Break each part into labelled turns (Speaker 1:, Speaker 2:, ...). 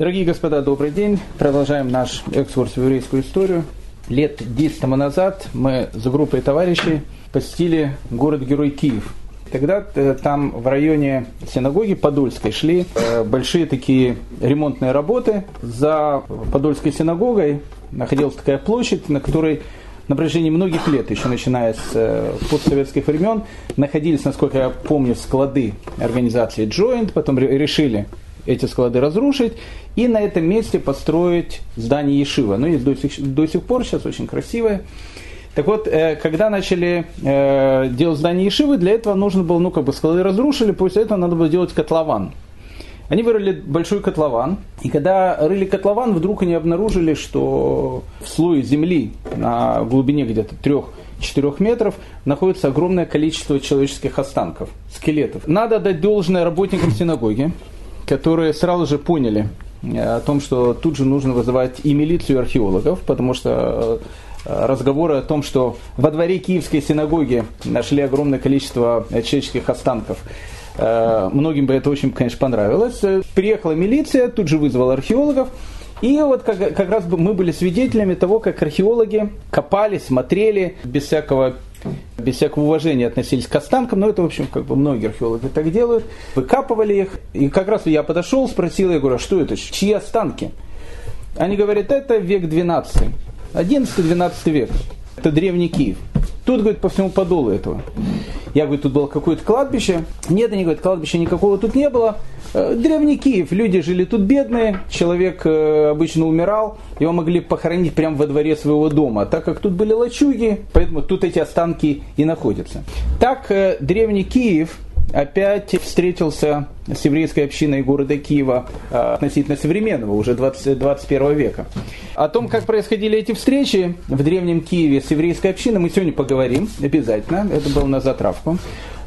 Speaker 1: Дорогие господа, добрый день. Продолжаем наш экскурс в еврейскую историю. Лет 10 тому назад мы с группой товарищей посетили город-герой Киев. Тогда э, там в районе синагоги Подольской шли э, большие такие ремонтные работы. За Подольской синагогой находилась такая площадь, на которой на протяжении многих лет, еще начиная с э, постсоветских времен, находились, насколько я помню, склады организации Joint, потом решили эти склады разрушить и на этом месте построить здание Ешива. Ну, есть до сих, до сих пор, сейчас очень красивое. Так вот, э, когда начали э, делать здание Ешивы, для этого нужно было, ну, как бы склады разрушили, после этого надо было делать котлован. Они вырыли большой котлован, и когда рыли котлован, вдруг они обнаружили, что в слое земли на глубине где-то трех 4 метров находится огромное количество человеческих останков, скелетов. Надо дать должное работникам синагоги, которые сразу же поняли э, о том, что тут же нужно вызывать и милицию, и археологов, потому что э, разговоры о том, что во дворе Киевской синагоги нашли огромное количество человеческих останков. Э, многим бы это очень, конечно, понравилось. Приехала милиция, тут же вызвала археологов. И вот как, как раз мы были свидетелями того, как археологи копали, смотрели без всякого без всякого уважения относились к останкам, но это, в общем, как бы многие археологи так делают, выкапывали их, и как раз я подошел, спросил, я говорю, а что это, чьи останки? Они говорят, это век 12, 11-12 век, это древний Киев. Тут, говорит, по всему подолу этого. Я говорю, тут было какое-то кладбище. Нет, они говорят, кладбища никакого тут не было. Э, древний Киев, люди жили тут бедные, человек э, обычно умирал, его могли похоронить прямо во дворе своего дома, так как тут были лачуги, поэтому тут эти останки и находятся. Так э, древний Киев опять встретился с еврейской общиной города Киева относительно современного, уже 20, 21 века. О том, как происходили эти встречи в древнем Киеве с еврейской общиной, мы сегодня поговорим обязательно. Это было на затравку.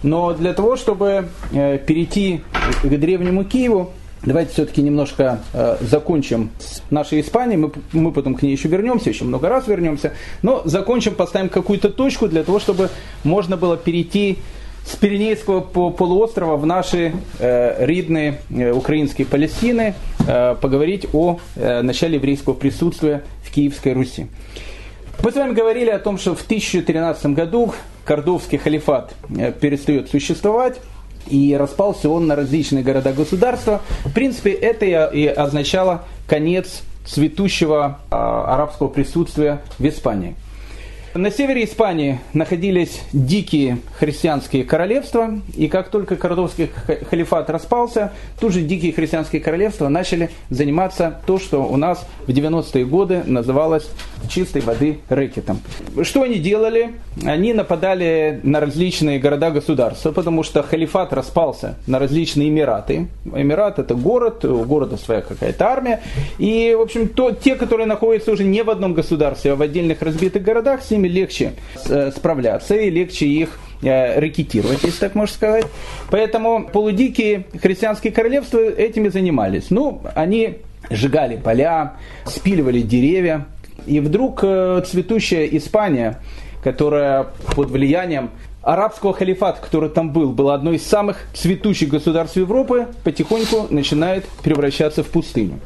Speaker 1: Но для того, чтобы э, перейти к древнему Киеву, Давайте все-таки немножко э, закончим с нашей Испанией. Мы, мы потом к ней еще вернемся, еще много раз вернемся. Но закончим, поставим какую-то точку для того, чтобы можно было перейти с Пиренейского полуострова в э, украинские Палестины, э, поговорить о начале еврейского присутствия в Киевской Руси. Мы с вами говорили о том, что в 1013 году Кордовский халифат э, перестает существовать, и распался он на различные города-государства. В принципе, это и означало конец цветущего а, арабского присутствия в Испании. На севере Испании находились дикие христианские королевства, и как только Кордовский халифат распался, тут же дикие христианские королевства начали заниматься то, что у нас в 90-е годы называлось чистой воды рэкетом. Что они делали? Они нападали на различные города-государства, потому что халифат распался на различные эмираты. Эмират это город, у города своя какая-то армия. И, в общем, то, те, которые находятся уже не в одном государстве, а в отдельных разбитых городах, с ними легче э, справляться и легче их э, ракетировать, если так можно сказать. Поэтому полудикие христианские королевства этими занимались. Ну, они сжигали поля, спиливали деревья. И вдруг э, цветущая Испания, которая под влиянием арабского халифата, который там был, было одно из самых цветущих государств Европы, потихоньку начинает превращаться в пустыню.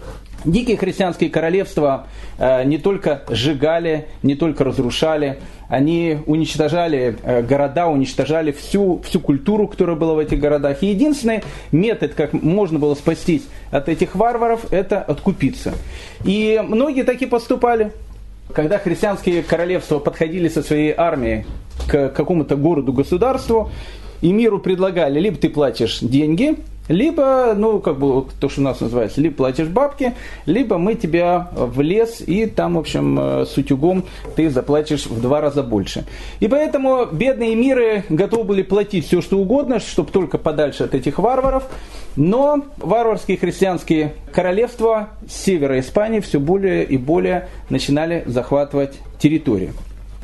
Speaker 1: Дикие христианские королевства э, не только сжигали, не только разрушали, они уничтожали э, города, уничтожали всю, всю культуру, которая была в этих городах. И единственный метод, как можно было спастись от этих варваров, это откупиться. И многие так и поступали. Когда христианские королевства подходили со своей армией к какому-то городу-государству, и миру предлагали, либо ты платишь деньги, либо, ну, как бы, то, что у нас называется, либо платишь бабки, либо мы тебя в лес, и там, в общем, э, с утюгом ты заплатишь в два раза больше. И поэтому бедные миры готовы были платить все, что угодно, чтобы только подальше от этих варваров. Но варварские христианские королевства севера Испании все более и более начинали захватывать территории.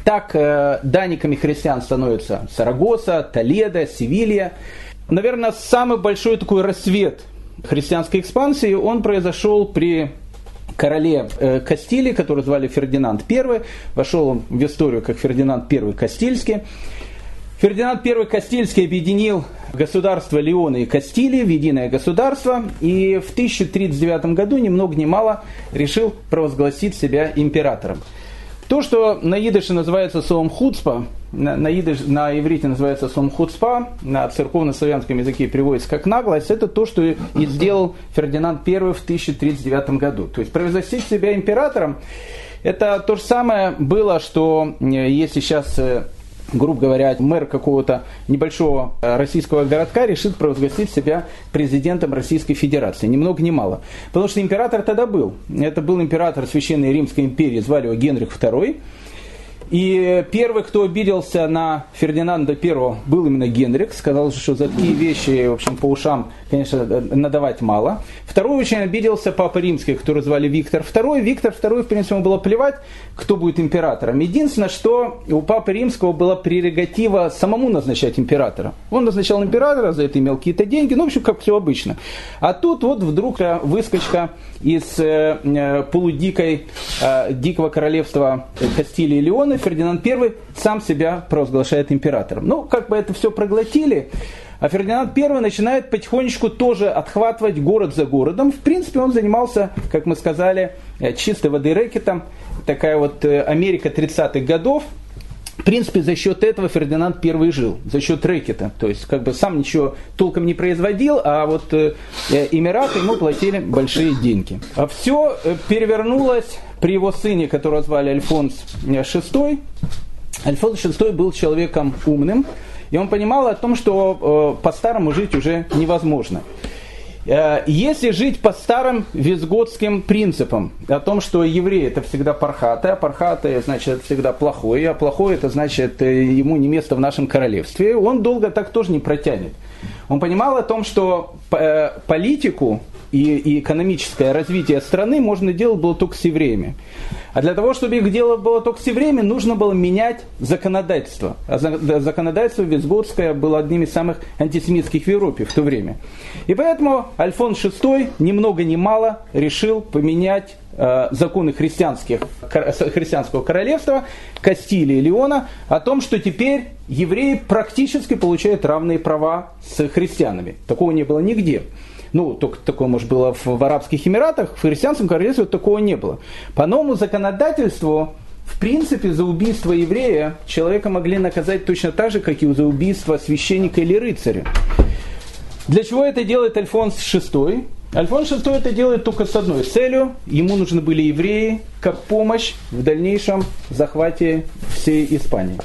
Speaker 1: Так э, данниками христиан становятся Сарагоса, Толедо, Севилья. Наверное, самый большой такой рассвет христианской экспансии, он произошел при короле э, Кастилии, который звали Фердинанд I. Вошел он в историю как Фердинанд I Кастильский. Фердинанд I Кастильский объединил государство Леона и Кастилии в единое государство и в 1039 году ни много ни мало решил провозгласить себя императором. То, что на идыше называется словом хуцпа, на, на, идыш, на иврите называется словом хуцпа, на церковно-славянском языке переводится как наглость, это то, что и сделал Фердинанд I в 1039 году. То есть провозгласить себя императором, это то же самое было, что э, если сейчас э, грубо говоря, мэр какого-то небольшого э, российского городка решит провозгласить себя президентом Российской Федерации. Ни много ни мало. Потому что император тогда был. Это был император Священной Римской империи, звали его Генрих II. И первый, кто обиделся на Фердинанда I, был именно Генрих. Сказал, что за такие вещи, в общем, по ушам, конечно, надавать мало. Второй очень обиделся Папа Римский, которого звали Виктор II. Виктор II, в принципе, ему было плевать, кто будет императором. Единственное, что у Папы Римского была прерогатива самому назначать императора. Он назначал императора, за это имел какие-то деньги, ну, в общем, как все обычно. А тут вот вдруг выскочка из э, э полудикой, э, дикого королевства Кастилии и Леона, Фердинанд I сам себя провозглашает императором. Ну, как бы это все проглотили, а Фердинанд I начинает потихонечку тоже отхватывать город за городом. В принципе, он занимался, как мы сказали, э, чистой воды рэкетом. Такая вот э, Америка 30-х годов. В принципе, за счет этого Фердинанд I жил, за счет рэкета. То есть, как бы сам ничего толком не производил, а вот э, Эмираты ему платили большие деньги. А все перевернулось при его сыне, которого звали Альфонс VI. Альфонс VI был человеком умным, и он понимал о том, что э, по-старому жить уже невозможно. Э, если жить по старым визготским принципам, о том, что еврей это всегда пархаты, а пархаты значит это всегда плохой, а плохой это значит э, ему не место в нашем королевстве, он долго так тоже не протянет. Он понимал о том, что политику и, и экономическое развитие страны можно делать было только с евреями. А для того, чтобы их делать было только с евреями, нужно было менять законодательство. А законодательство Визготское было одним из самых антисемитских в Европе в то время. И поэтому Альфонс VI ни много ни мало решил поменять э, законы христианских, христианского королевства, Кастилии и Леона, о том, что теперь евреи практически получают равные права с христианами. Такого не было нигде. Ну, только такое, может, было в, в Арабских Эмиратах, в христианском королевстве такого не было. По новому законодательству в принципе, за убийство еврея человека могли наказать точно так же, как и за убийство священника или рыцаря. Для чего это делает Альфонс VI? Альфонс VI это делает только с одной целью. Ему нужны были евреи как помощь в дальнейшем захвате всей Испании.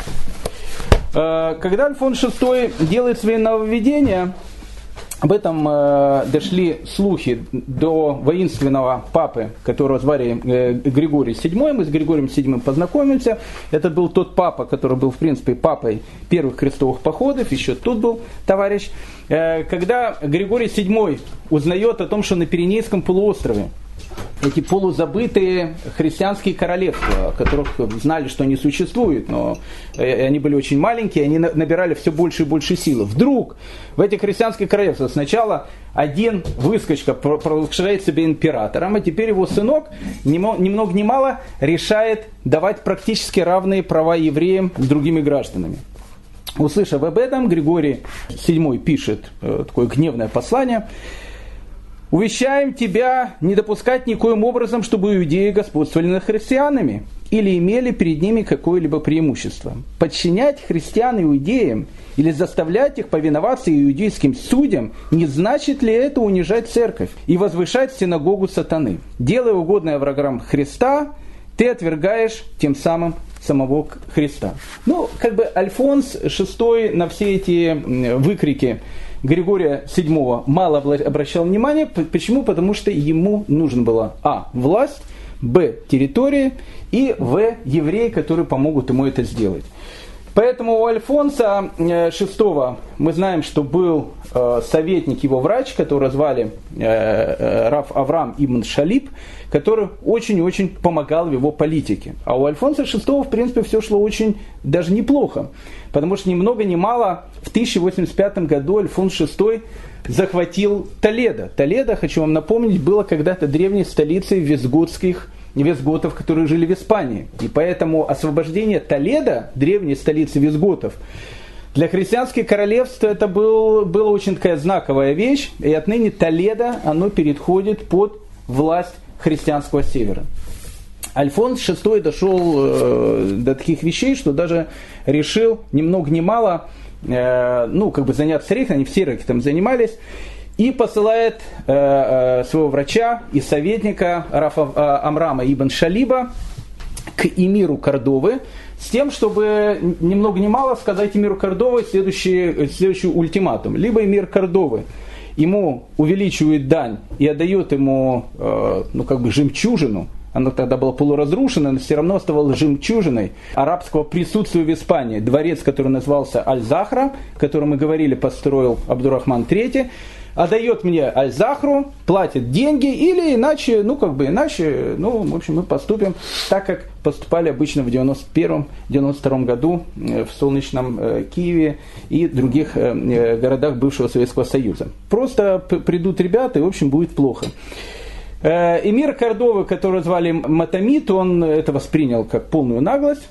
Speaker 1: Э, когда Альфонс VI делает свои нововведения, об этом э, дошли слухи до воинственного папы, которого звали э, Григорий VII. Мы с Григорием VII познакомимся. Это был тот папа, который был, в принципе, папой первых крестовых походов. Еще тут был товарищ. Э, когда Григорий VII узнает о том, что на Пиренейском полуострове эти полузабытые христианские королевства, которых знали, что они существуют, но э, они были очень маленькие, они набирали все больше и больше силы. Вдруг в этих христианских королевствах сначала один выскочка провозглашает себя императором, а теперь его сынок ни много ни мало решает давать практически равные права евреям с другими гражданами. Услышав об этом, Григорий VII пишет э, такое гневное послание – Увещаем тебя не допускать никоим образом, чтобы иудеи господствовали над христианами или имели перед ними какое-либо преимущество. Подчинять христиан иудеям или заставлять их повиноваться иудейским судьям, не значит ли это унижать церковь и возвышать синагогу сатаны? Делая угодное врагам Христа, ты отвергаешь тем самым самого Христа. Ну, как бы Альфонс VI на все эти выкрики Григория VII мало обращал внимания. Почему? Потому что ему нужна была а. власть, б. территория и в. евреи, которые помогут ему это сделать. Поэтому у Альфонса VI э, мы знаем, что был э, советник, его врач, которого звали э, Раф Авраам Ибн Шалиб, который очень-очень помогал в его политике. А у Альфонса VI, в принципе, все шло очень даже неплохо. Потому что ни много ни мало в 1085 году Альфонс VI захватил Толедо. Толедо, хочу вам напомнить, было когда-то древней столицей визготских визготов, которые жили в Испании. И поэтому освобождение Толеда, древней столицы визготов, Для христианских королевств это был, была очень такая знаковая вещь, и отныне Толедо, оно переходит под власть христианского севера. Альфонс VI дошел э, до таких вещей, что даже решил ни много ни мало, э, ну, как бы заняться рейхом, они все рейхи там занимались, и посылает э, э, своего врача и советника Рафа э, Амрама Ибн Шалиба к эмиру Кордовы, с тем, чтобы ни много ни мало сказать эмиру Кордовы следующий, следующий ультиматум. Либо эмир Кордовы ему увеличивает дань и отдает ему э, ну, как бы жемчужину, она тогда была полуразрушена, но все равно оставалась жемчужиной арабского присутствия в Испании. Дворец, который назывался Аль-Захра, который мы говорили, построил Абдурахман III, отдает мне Аль-Захру, платит деньги, или иначе, ну как бы иначе, ну в общем мы поступим так, как поступали обычно в 91-92 году э, в солнечном э, Киеве и других э, городах бывшего Советского Союза. Просто придут ребята и в общем будет плохо. Эмир Кордовы, которого звали Матамит, он это воспринял как полную наглость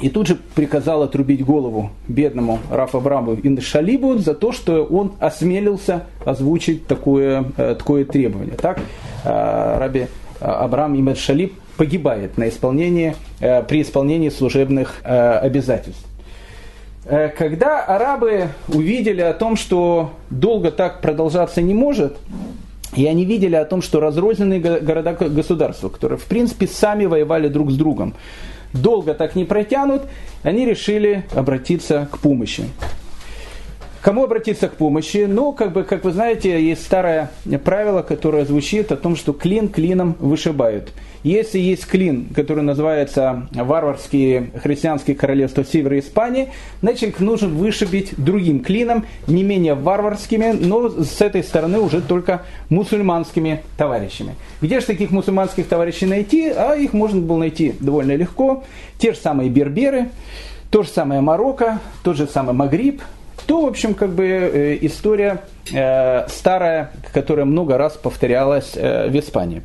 Speaker 1: и тут же приказал отрубить голову бедному Рафа Абраму и Шалибу за то, что он осмелился озвучить такое, э, такое требование. Так, э, Раби Абрам Имед Шалиб погибает на исполнении, э, при исполнении служебных обязательств. Когда арабы увидели о том, что долго так продолжаться не может, и они видели о том, что разрозненные города-государства, которые в принципе сами воевали друг с другом, долго так не протянут, они решили обратиться к помощи. Кому обратиться к помощи? Ну, как бы, как вы знаете, есть старое правило, которое звучит о том, что клин клином вышибают. Если есть клин, который называется варварские христианские королевства Севера Испании, значит нужно вышибить другим клином, не менее варварскими, но с этой стороны уже только мусульманскими товарищами. Где же таких мусульманских товарищей найти? А их можно было найти довольно легко. Те же самые берберы, то же самое Марокко, тот же самый Магриб, то, в общем, как бы э, история э, старая, которая много раз повторялась э, в Испании.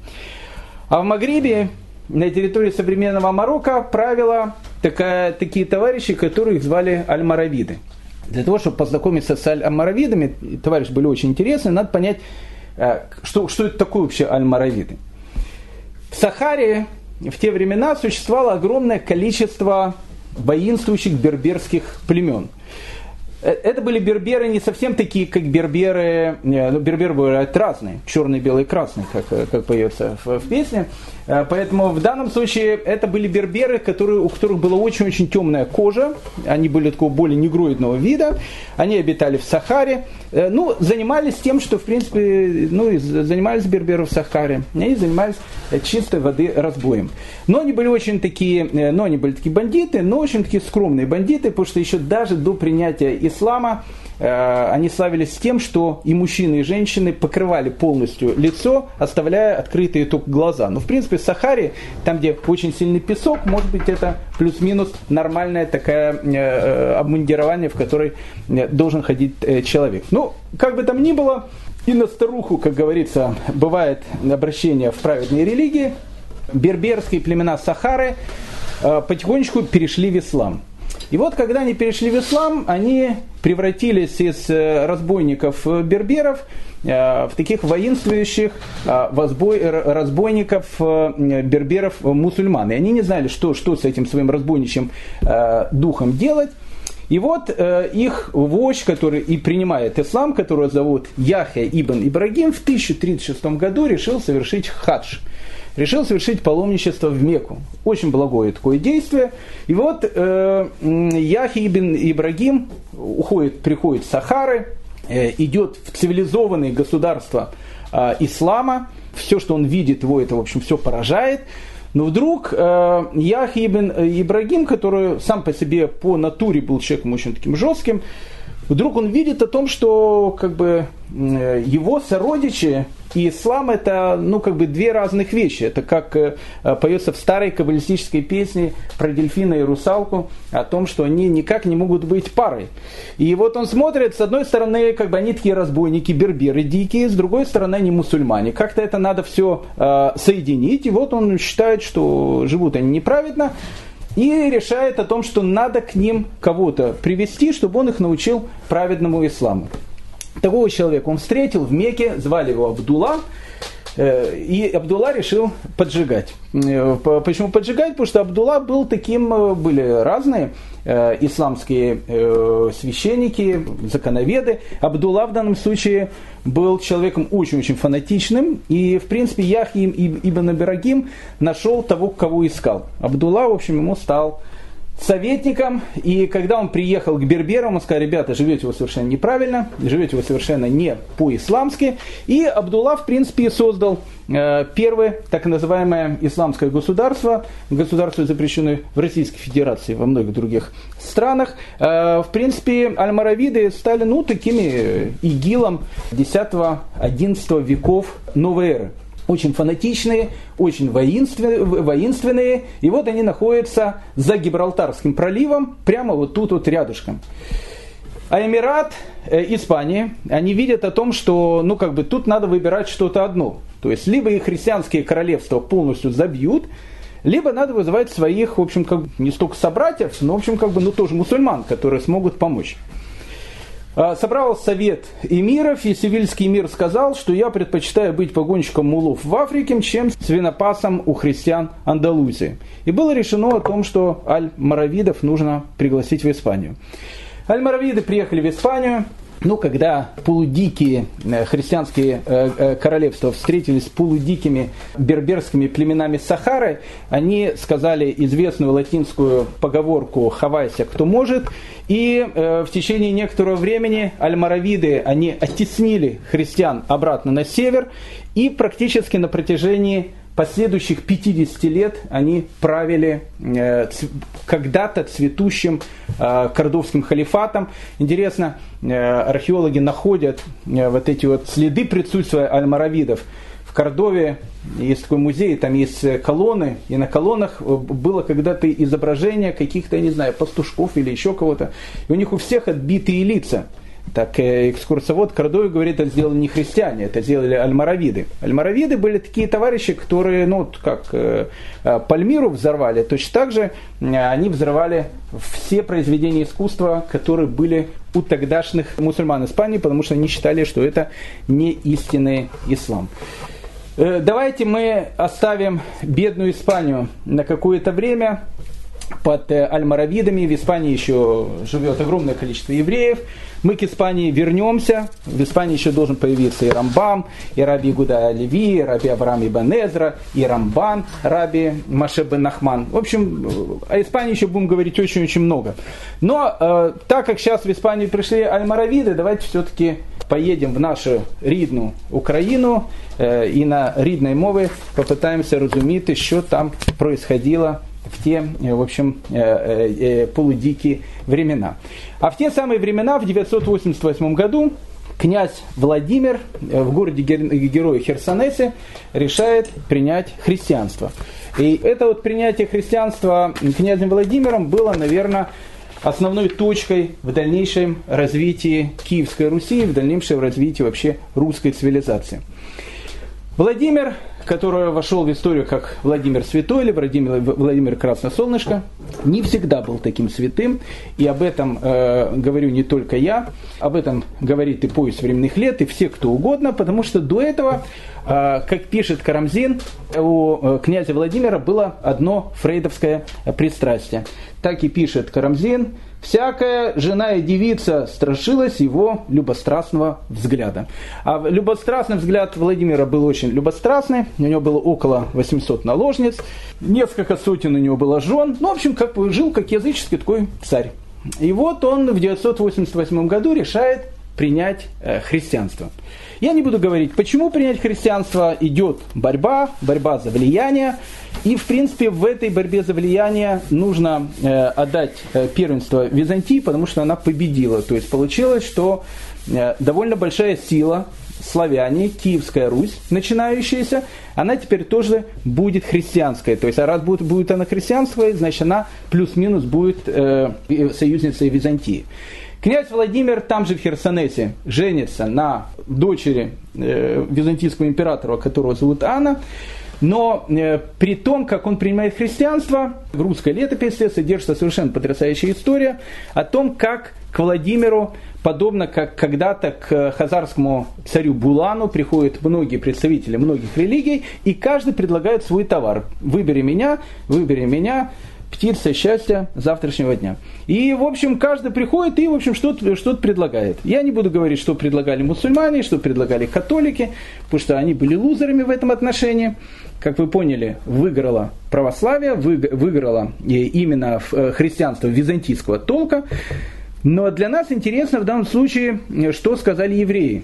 Speaker 1: А в Магрибе, на территории современного Марокко, правила такая, такие товарищи, которых звали аль-маравиды. Для того, чтобы познакомиться с аль-маравидами, товарищи были очень интересны, надо понять, что, что это такое вообще аль-маравиды. В Сахаре в те времена существовало огромное количество воинствующих берберских племен – это были берберы не совсем такие, как берберы, ну, берберы бывают разные, черный, белый, красный, как, э, как поется в, в песне. Э, поэтому в данном случае это были берберы, которые, у которых была очень-очень темная кожа, они были такого более негроидного вида, они обитали в Сахаре, ну, занимались тем, что, в принципе, ну, занимались берберы в Сахаре, они занимались чистой воды разбоем. Но они были очень такие, но они были такие бандиты, но очень такие скромные бандиты, потому что еще даже до принятия ислама э, они славились тем, что и мужчины, и женщины покрывали полностью лицо, оставляя открытые только глаза. Но в принципе в Сахаре, там где очень сильный песок, может быть это плюс-минус нормальное такое э, обмундирование, в которой э, должен ходить человек. Ну, как бы там ни было, и на старуху, как говорится, бывает обращение в праведные религии, берберские племена Сахары потихонечку перешли в ислам. И вот, когда они перешли в ислам, они превратились из э, разбойников э, э, в таких воинствующих разбойников берберов мусульман. И они не знали, что, что с этим своим разбойничьим духом делать. И вот э, их вождь, который и принимает ислам, которого зовут Яхя ибн Ибрагим, в 1036 году решил совершить хадж – решил совершить паломничество в Мекку. Очень благое такое действие. И вот э, Яхи ибн Ибрагим уходит, приходит в Сахары, э, идет в цивилизованные государства э, ислама. Все, что он видит, его это, в общем, все поражает. Но вдруг э, Яхи ибн Ибрагим, который сам по себе по натуре был человеком очень таким жестким, вдруг он видит о том, что как бы э, его сородичи и ислам это, ну, как бы две разных вещи. Это как э, поется в старой каббалистической песне про дельфина и русалку, о том, что они никак не могут быть парой. И вот он смотрит, с одной стороны, как бы они такие разбойники, берберы дикие, с другой стороны, они мусульмане. Как-то это надо все э, соединить. И вот он считает, что живут они неправедно. и решает о том, что надо к ним кого-то привести, чтобы он их научил праведному исламу. Такого человека он встретил в Мекке, звали его Абдулла, Э, и Абдулла решил поджигать. Э, почему поджигать? Потому что Абдулла был таким, э, были разные исламские священники, законоведы. Абдулла в данном случае был человеком очень-очень фанатичным. И, в принципе, Яхим Ибн Абирагим нашел того, кого искал. Абдулла, в общем, ему стал советником, и когда он приехал к берберам, он сказал, ребята, живете вы совершенно неправильно, живете вы совершенно не по-исламски, и Абдулла, в принципе, создал э, первое так называемое исламское государство, государство запрещенное в Российской Федерации, во многих других странах. Э, в принципе, альмаравиды стали, ну, такими игилом 10-11 веков новой эры очень фанатичные, очень воинственные, воинственные. И вот они находятся за Гибралтарским проливом, прямо вот тут вот рядышком. А Эмират, э, Испания, они видят о том, что ну как бы тут надо выбирать что-то одно. То есть либо их христианские королевства полностью забьют, либо надо вызывать своих, в общем, как не столько собратьев, но, в общем, как бы, ну, тоже мусульман, которые смогут помочь. А, собрал совет эмиров, и Севильский мир сказал, что я предпочитаю быть погонщиком мулов в Африке, чем свинопасом у христиан Андалузии. И было решено о том, что аль-Маравидов нужно пригласить в Испанию. Аль-Маравиды приехали в Испанию, ну, когда полудикие э, христианские э, э, королевства встретились с полудикими берберскими племенами Сахары, они сказали известную латинскую поговорку «хавайся, кто может», и в течение некоторого времени альмаравиды, они оттеснили христиан обратно на север, и практически на протяжении последующих 50 лет они правили э, когда-то цветущим э, кордовским халифатом. Интересно, э, археологи находят вот эти вот следы присутствия альмаравидов. В Кордове есть такой музей, там есть колонны, и на колоннах было когда-то изображение каких-то, я не знаю, пастушков или еще кого-то. И у них у всех отбитые лица. Так э, экскурсовод Кордове говорит, это сделали не христиане, это сделали альмаравиды. Альмаравиды были такие товарищи, которые, ну, как э, э, Пальмиру взорвали, точно так же они взорвали все произведения искусства, которые были у тогдашних мусульман Испании, потому что они считали, что это не истинный ислам. Давайте мы оставим бедную Испанию на какое-то время под альмаравидами. В Испании еще живет огромное количество евреев. Мы к Испании вернемся. В Испании еще должен появиться и Рамбам, и Раби Гуда Леви, и Раби Авраам Ибн Эзра, и Рамбан, Раби Маше бен Нахман. В общем, о Испании еще будем говорить очень-очень много. Но э, так как сейчас в Испанию пришли альмаравиды, давайте все-таки поедем в нашу рідну Украину э, и на рідной мове попытаемся разуметь, что там происходило в те, э, в общем, э, э, полудикие времена. А в те самые времена, в 988 году, князь Владимир в городе Героя Херсонесе решает принять христианство. И это вот принятие христианства князем Владимиром было, наверное, основной точкой в дальнейшем развитии Киевской Руси, в дальнейшем развитии вообще русской цивилизации. Владимир который вошел в историю как Владимир Святой или Владимир, Владимир Красносолнышко, не всегда был таким святым. И об этом э, говорю не только я, об этом говорит и пояс временных лет, и все кто угодно, потому что до этого, э, как пишет Карамзин, у э, князя Владимира было одно фрейдовское пристрастие. Так и пишет Карамзин, Всякая жена и девица страшилась его любострастного взгляда. А любострастный взгляд Владимира был очень любострастный. У него было около 800 наложниц. Несколько сотен у него было жен. Ну, в общем, как жил как языческий такой царь. И вот он в 988 году решает принять э, христианство. Я не буду говорить, почему принять христианство идет борьба, борьба за влияние. И, в принципе, в этой борьбе за влияние нужно э, отдать э, первенство Византии, потому что она победила. То есть получилось, что э, довольно большая сила славяне, Киевская Русь, начинающаяся, она теперь тоже будет христианской. То есть, а раз будет, будет она христианской, значит, она плюс-минус будет э, союзницей Византии. Князь Владимир там же в Херсонесе женится на дочери э, византийского императора, которого зовут Анна. Но э, при том, как он принимает христианство, в русской летописи содержится совершенно потрясающая история о том, как к Владимиру, подобно как когда-то к хазарскому царю Булану, приходят многие представители многих религий, и каждый предлагает свой товар. Выбери меня, выбери меня, птица счастья завтрашнего дня. И, в общем, каждый приходит и, в общем, что-то что предлагает. Я не буду говорить, что предлагали мусульмане, что предлагали католики, потому что они были лузерами в этом отношении. Как вы поняли, выиграло православие, выиграло именно э, христианство византийского толка. Но для нас интересно в данном случае, что сказали евреи.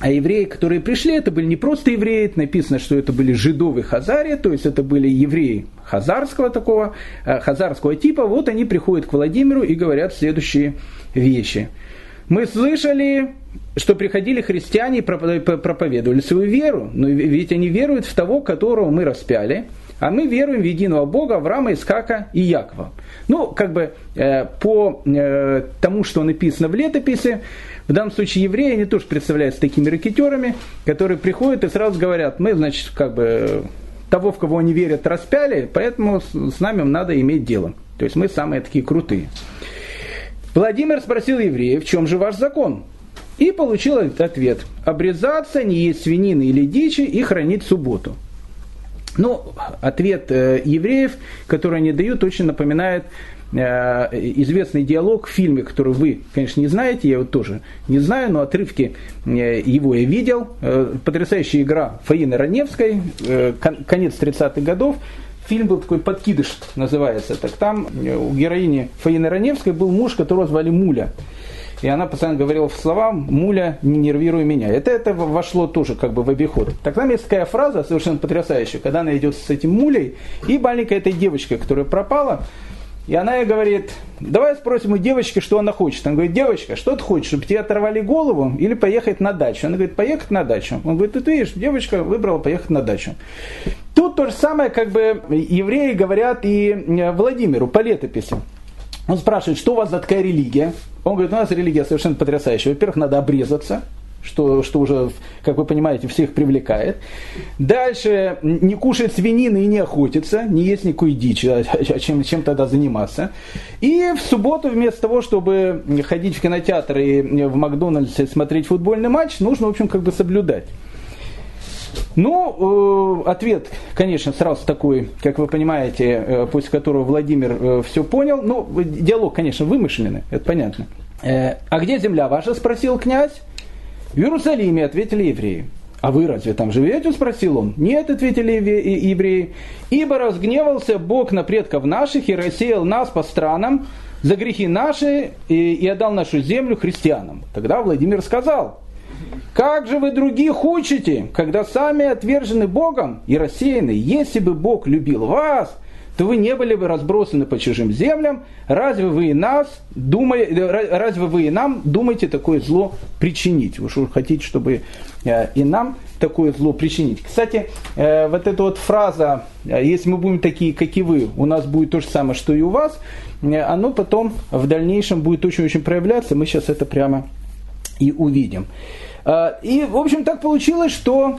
Speaker 1: А евреи, которые пришли, это были не просто евреи, написано, что это были жидовы хазари, то есть это были евреи хазарского такого, э, хазарского типа. Вот они приходят к Владимиру и говорят следующие вещи. Мы слышали, что приходили христиане и проповедовали свою веру, но ведь они веруют в того, которого мы распяли, а мы веруем в единого Бога Авраама, Искака и Якова. Ну, как бы э, по э, тому, что написано в летописи, в данном случае евреи, они тоже представляются такими ракетерами, которые приходят и сразу говорят, мы, значит, как бы того, в кого они верят, распяли, поэтому с нами надо иметь дело. То есть мы самые такие крутые. Владимир спросил евреев, в чем же ваш закон? И получил ответ. Обрезаться, не есть свинины или дичи и хранить субботу. Ну, ответ э, евреев, который они дают, очень напоминает известный диалог в фильме, который вы, конечно, не знаете, я его тоже не знаю, но отрывки э, его я видел. Э, потрясающая игра Фаины Раневской, конец 30-х годов. Фильм был такой «Подкидыш» называется. Так там у героини Фаины Раневской был муж, которого звали Муля. И она постоянно говорила в словам «Муля, не нервируй меня». Это, это вошло тоже как бы в обиход. Так там есть такая фраза совершенно потрясающая, когда она идет с этим Мулей, и маленькая этой девочкой, которая пропала, и она ей говорит, давай спросим у девочки, что она хочет. Она говорит, девочка, что ты хочешь, чтобы тебе оторвали голову или поехать на дачу? Она говорит, поехать на дачу. Он говорит, ты видишь, девочка выбрала поехать на дачу. Тут то же самое, как бы евреи говорят и э, Владимиру по летописи. Он спрашивает, что у вас за такая религия? Он говорит, у нас религия совершенно потрясающая. Во-первых, надо обрезаться что, что уже, как вы понимаете, всех привлекает. Дальше не кушает свинины и не охотится, не есть никакой дичи, а, а чем, чем тогда заниматься. И в субботу вместо того, чтобы ходить в кинотеатр и в Макдональдсе смотреть футбольный матч, нужно, в общем, как бы соблюдать. Ну, э, ответ, конечно, сразу такой, как вы понимаете, э, после которого Владимир э, все понял. Ну, диалог, конечно, вымышленный, это понятно. Э, а где земля ваша, спросил князь. В Иерусалиме ответили евреи. А вы разве там живете? спросил он. Нет, ответили евреи. Ибо разгневался Бог на предков наших и рассеял нас по странам за грехи наши и, отдал нашу землю христианам. Тогда Владимир сказал, как же вы других учите, когда сами отвержены Богом и рассеяны? Если бы Бог любил вас, то вы не были бы разбросаны по чужим землям. Разве вы и нас думаете, разве вы и нам думаете такое зло причинить? Вы что хотите, чтобы э, и нам такое зло причинить? Кстати, э, вот эта вот фраза, э, если мы будем такие, как и вы, у нас будет то же самое, что и у вас, оно потом в дальнейшем будет очень-очень проявляться. Мы сейчас это прямо и увидим. И, в общем, так получилось, что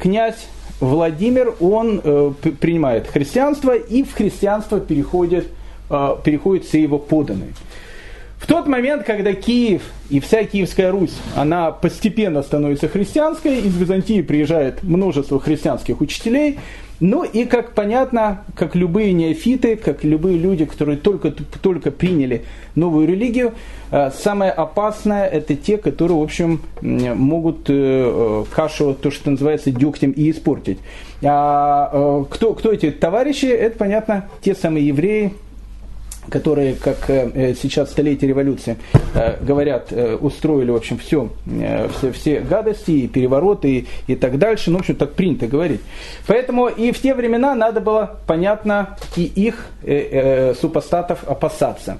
Speaker 1: князь Владимир, он э, принимает христианство, и в христианство переходят, э, переходят все его поданные. В тот момент, когда Киев и вся Киевская Русь, она постепенно становится христианской, из Византии приезжает множество христианских учителей, ну и, как понятно, как любые неофиты, как любые люди, которые только, только приняли новую религию, э, самое опасное это те, которые, в общем, могут э, э, кашу, то, что называется, дегтем и испортить. А кто, кто эти товарищи? Это, понятно, те самые евреи, которые, как э, сейчас столетие революции, э, говорят, э, устроили, в общем, все, все, все гадости и перевороты и, и так дальше. Ну, в общем, так принято говорить. Поэтому и в те времена надо было, понятно, и их супостатов опасаться.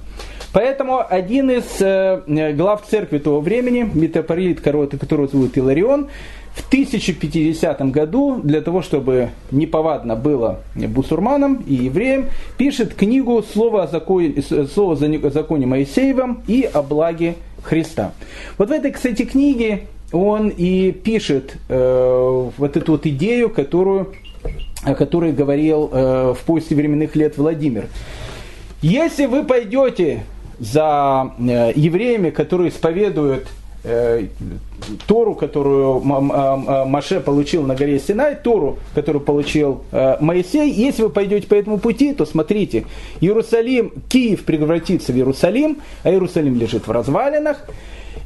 Speaker 1: Поэтому один из глав церкви того времени, митрополит, которого зовут Иларион, в 1050 году, для того, чтобы неповадно было бусурманам и евреям, пишет книгу «Слово о законе, слово о законе Моисеевом и о благе Христа». Вот в этой, кстати, книге он и пишет э, вот эту вот идею, которую о которой говорил э, в «Поиске временных лет» Владимир. Если вы пойдете за э, евреями, которые исповедуют Тору, которую Маше получил на горе Синай, Тору, которую получил э, Моисей. Если вы пойдете по этому пути, то смотрите, Иерусалим, Киев превратится в Иерусалим, а Иерусалим лежит в развалинах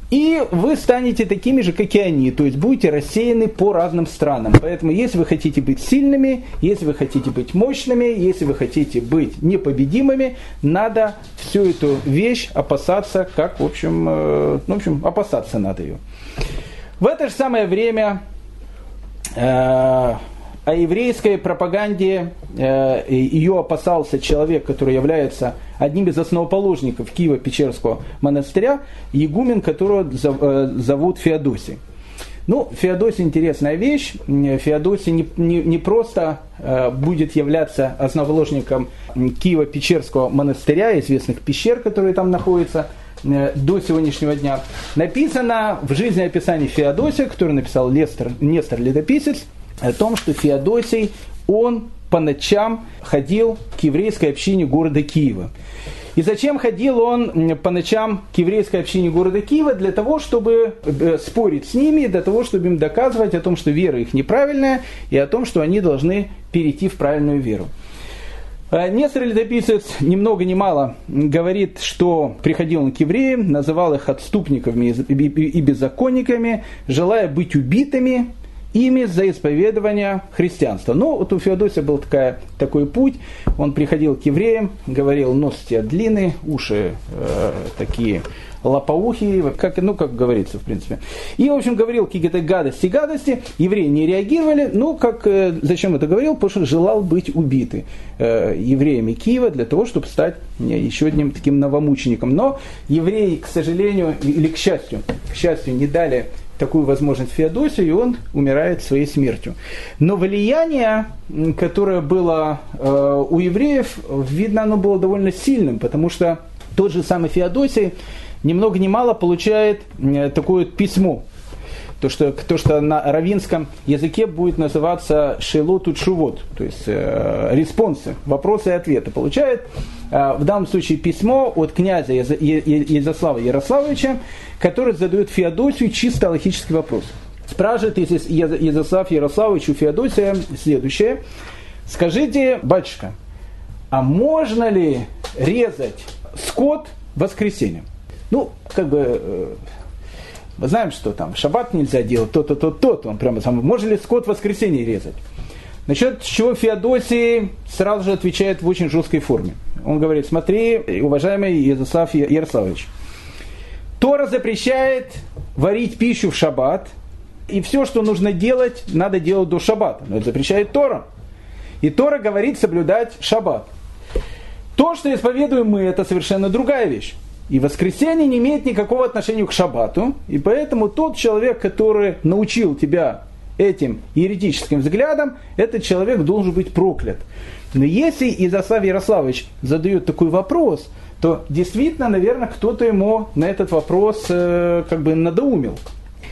Speaker 1: и вы станете такими же, как и они, то есть будете рассеяны по разным странам. Поэтому, если вы хотите быть сильными, если вы хотите быть мощными, если вы хотите быть непобедимыми, надо всю эту вещь опасаться, как, в общем, э, ну, в общем опасаться надо ее. В это же самое время э, о еврейской пропаганде э, ее опасался человек, который является одним из основоположников Киева-Печерского монастыря, игумен, которого э, зовут Феодосий. Ну, Феодосий интересная вещь. Феодосий не, не, не просто э, будет являться основоположником Киева-Печерского монастыря, известных пещер, которые там находятся, э, до сегодняшнего дня. Написано в жизнеописании Феодосия, который написал Лестер, Нестор Летописец, о том, что Феодосий, он по ночам ходил к еврейской общине города Киева. И зачем ходил он по ночам к еврейской общине города Киева? Для того, чтобы э, спорить с ними, для того, чтобы им доказывать о том, что вера их неправильная, и о том, что они должны перейти в правильную веру. Э, Нестор летописец ни много ни мало говорит, что приходил он к евреям, называл их отступниками и беззаконниками, желая быть убитыми, ими за исповедование христианства. Но вот у Феодосия был такая, такой путь. Он приходил к евреям, говорил, нос у тебя длинный, уши э, такие лопоухие, как, ну, как говорится, в принципе. И, в общем, говорил какие-то гадости, гадости. Евреи не реагировали. Ну, как, э, зачем это говорил? Потому что желал быть убиты э, евреями Киева для того, чтобы стать еще одним таким новомучеником. Но евреи, к сожалению, или к счастью, к счастью, не дали такую возможность Феодосию, и он умирает своей смертью. Но влияние, которое было э, у евреев, видно, оно было довольно сильным, потому что тот же самый Феодосий ни много ни мало получает такое письмо то, что, то, что на равинском языке будет называться шелот шувот, то есть э, респонсы, вопросы и ответы. Получает э, в данном случае письмо от князя Язослава Ярославовича, который задает Феодосию чисто логический вопрос. Спрашивает Язослав Ярославович у Феодосия следующее. Скажите, батюшка, а можно ли резать скот в воскресенье? Ну, как бы э, мы знаем, что там в шаббат нельзя делать то-то, то-то, то-то. Он прямо сам, можно ли скот в воскресенье резать? Насчет чего Феодосий сразу же отвечает в очень жесткой форме. Он говорит, смотри, уважаемый Ярослав Ярославович, Тора запрещает варить пищу в шаббат, и все, что нужно делать, надо делать до шаббата. Но это запрещает Тора. И Тора говорит соблюдать шаббат. То, что исповедуем мы, это совершенно другая вещь. И воскресенье не имеет никакого отношения к шаббату, и поэтому тот человек, который научил тебя этим еретическим взглядом, этот человек должен быть проклят. Но если Изослав Ярославович задает такой вопрос, то действительно, наверное, кто-то ему на этот вопрос э, как бы надоумил.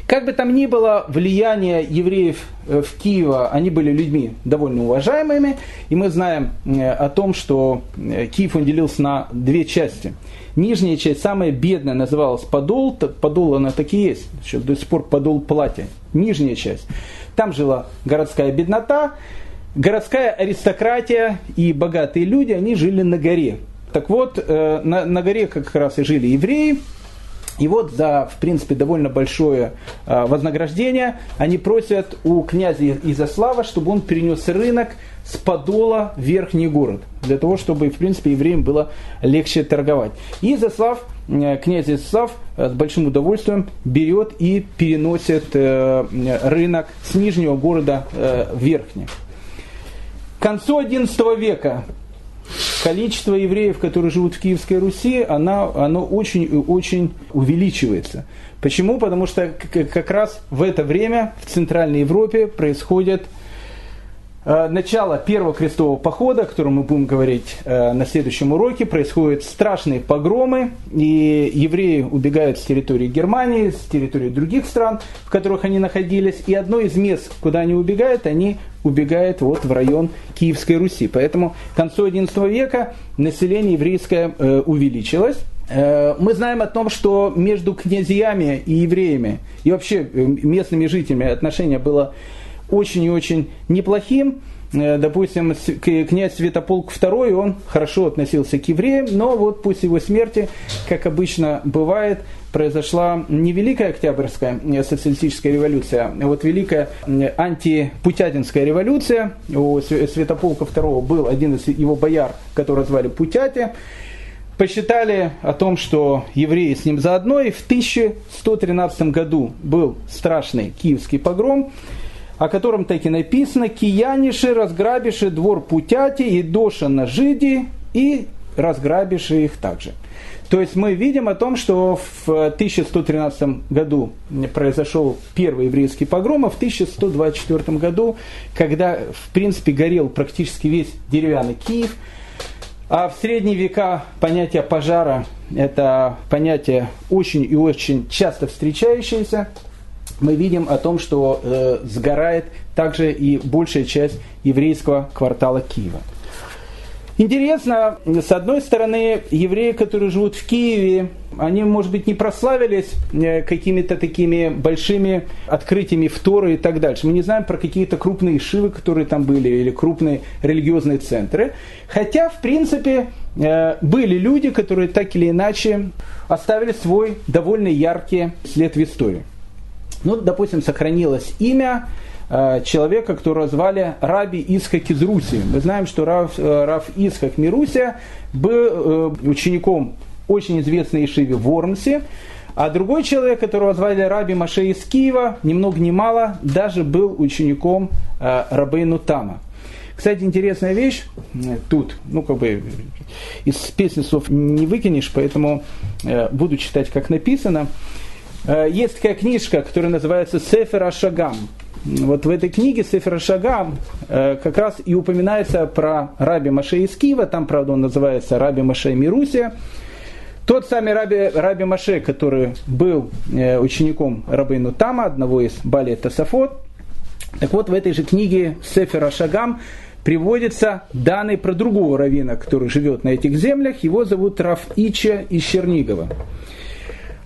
Speaker 1: Как бы там ни было, влияние евреев э, в Киева, они были людьми довольно уважаемыми, и мы знаем э, о том, что э, Киев он делился на две части. Нижняя часть, самая бедная, называлась Подол, Подол она так и есть, еще до сих пор Подол платья. Нижняя часть. Там жила городская беднота, городская аристократия и богатые люди, они жили на горе. Так вот, на, на горе как раз и жили евреи, и вот за, в принципе, довольно большое э, вознаграждение они просят у князя Изослава, чтобы он перенес рынок с Подола в верхний город, для того, чтобы, в принципе, евреям было легче торговать. И э, князь Изослав э, с большим удовольствием берет и переносит э, рынок с нижнего города в верхний. К концу XI века количество евреев, которые живут в Киевской Руси, она, оно очень-очень увеличивается. Почему? Потому что как раз в это время в Центральной Европе происходит э, начало первого крестового похода, о котором мы будем говорить э, на следующем уроке, происходят страшные погромы, и евреи убегают с территории Германии, с территории других стран, в которых они находились, и одно из мест, куда они убегают, они убегает вот в район Киевской Руси. Поэтому к концу XI века население еврейское э, увеличилось. Э, мы знаем о том, что между князьями и евреями и вообще э, местными жителями отношение было очень и очень неплохим. Э, допустим, князь Святополк II, он хорошо относился к евреям, но вот после его смерти, как обычно бывает, произошла не Великая Октябрьская социалистическая революция, а вот Великая антипутятинская революция. У Святополка II был один из его бояр, которого звали Путяти. Посчитали о том, что евреи с ним заодно, и в 1113 году был страшный киевский погром, о котором так и написано «Кияниши, разграбиши двор путяти и доша на жиди, и разграбиши их также». То есть мы видим о том, что в 1113 году произошел первый еврейский погром, а в 1124 году, когда в принципе горел практически весь деревянный Киев, а в средние века понятие пожара – это понятие очень и очень часто встречающееся – мы видим о том, что э, сгорает также и большая часть еврейского квартала Киева. Интересно, с одной стороны, евреи, которые живут в Киеве, они, может быть, не прославились э, какими-то такими большими открытиями в Торы и так дальше. Мы не знаем про какие-то крупные шивы, которые там были, или крупные религиозные центры. Хотя, в принципе, э, были люди, которые так или иначе оставили свой довольно яркий след в истории. Ну, допустим, сохранилось имя э, человека, которого звали Раби Исхак из Руси. Мы знаем, что Рав, э, Рав Исхак Мируся был э, учеником очень известной Ишиви в Вормсе, а другой человек, которого звали Раби Маше из Киева, ни много ни мало, даже был учеником э, Рабейну Тама. Кстати, интересная вещь тут, ну как бы из песни слов не выкинешь, поэтому э, буду читать, как написано. Э, есть такая книжка, которая называется «Сефер Ашагам». Вот в этой книге «Сефер Ашагам» э, как раз и упоминается про Раби Маше из Киева, там, правда, он называется Раби Маше Мирусия. Тот самый Раби, Раби Маше, который был э, учеником Рабейну Тама, одного из Бали Тасафот. Так вот, в этой же книге «Сефер Ашагам» приводится данные про другого равина, который живет на этих землях. Его зовут Раф Ича из Чернигова.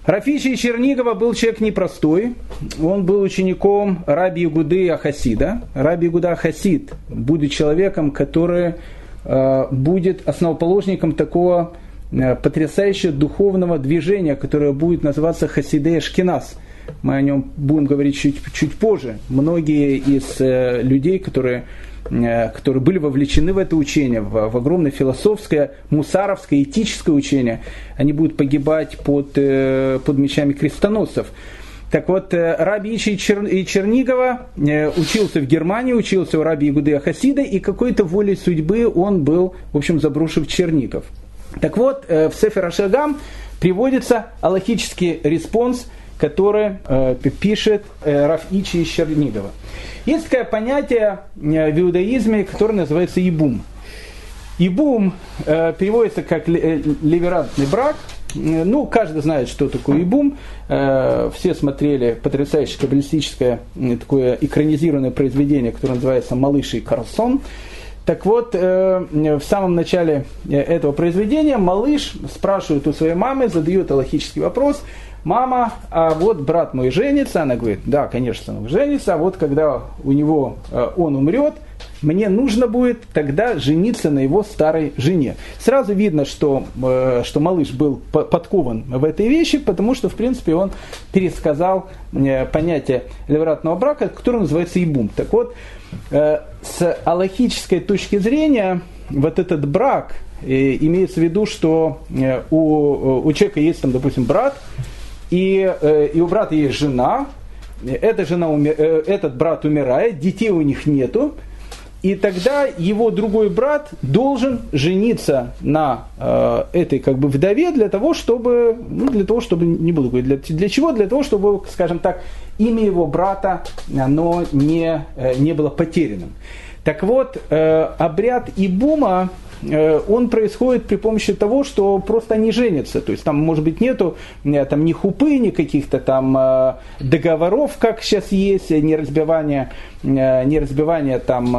Speaker 1: Рафичи Чернигова был человек непростой. Он был учеником Раби Югуды Ахасида. Раби Югуда Ахасид будет человеком, который э, будет основоположником такого э, потрясающего духовного движения, которое будет называться Хасидея Шкинас. Мы о нем будем говорить чуть, чуть позже. Многие из э, людей, которые которые были вовлечены в это учение, в, в огромное философское, мусаровское, этическое учение, они будут погибать под, э, под мечами крестоносцев. Так вот, э, Раби Ичи из Чернигова учился в Германии, учился у Раби Игуды Хасида, и какой-то волей судьбы он был, в общем, заброшен в Чернигов. Так вот, в Сефер Ашоам приводится алахический респонс, который пишет Раф Ичи из Чернигова. Есть такое понятие э, в иудаизме, которое называется ибум. Ибум э, переводится как э, ливерантный брак. Ну, каждый знает, что такое ибум. Э, все смотрели потрясающее каббалистическое такое экранизированное произведение, которое называется «Малыш и Карлсон». Так вот, э, в самом начале этого произведения малыш спрашивает у своей мамы, задает аллахический вопрос – мама, а вот брат мой женится, она говорит, да, конечно, он женится, а вот когда у него э, он умрет, мне нужно будет тогда жениться на его старой жене. Сразу видно, что, э, что малыш был подкован в этой вещи, потому что, в принципе, он пересказал э, понятие левратного брака, которое называется ибум. Так вот, с аллахической точки зрения, вот этот брак, имеется в виду, что у, у человека есть, там, допустим, брат, и, э, и у брата есть жена, эта жена умер, э, этот брат умирает, детей у них нету, и тогда его другой брат должен жениться на э, этой как бы вдове для того, чтобы, ну, для того, чтобы, не буду говорить, для, для чего? Для того, чтобы, скажем так, имя его брата, оно не, э, не было потерянным. Так вот, э, обряд Ибума он происходит при помощи того, что просто они женятся. То есть там, может быть, нету э, там, ни хупы, ни каких-то там э, договоров, как сейчас есть, ни разбивания, ни разбивания там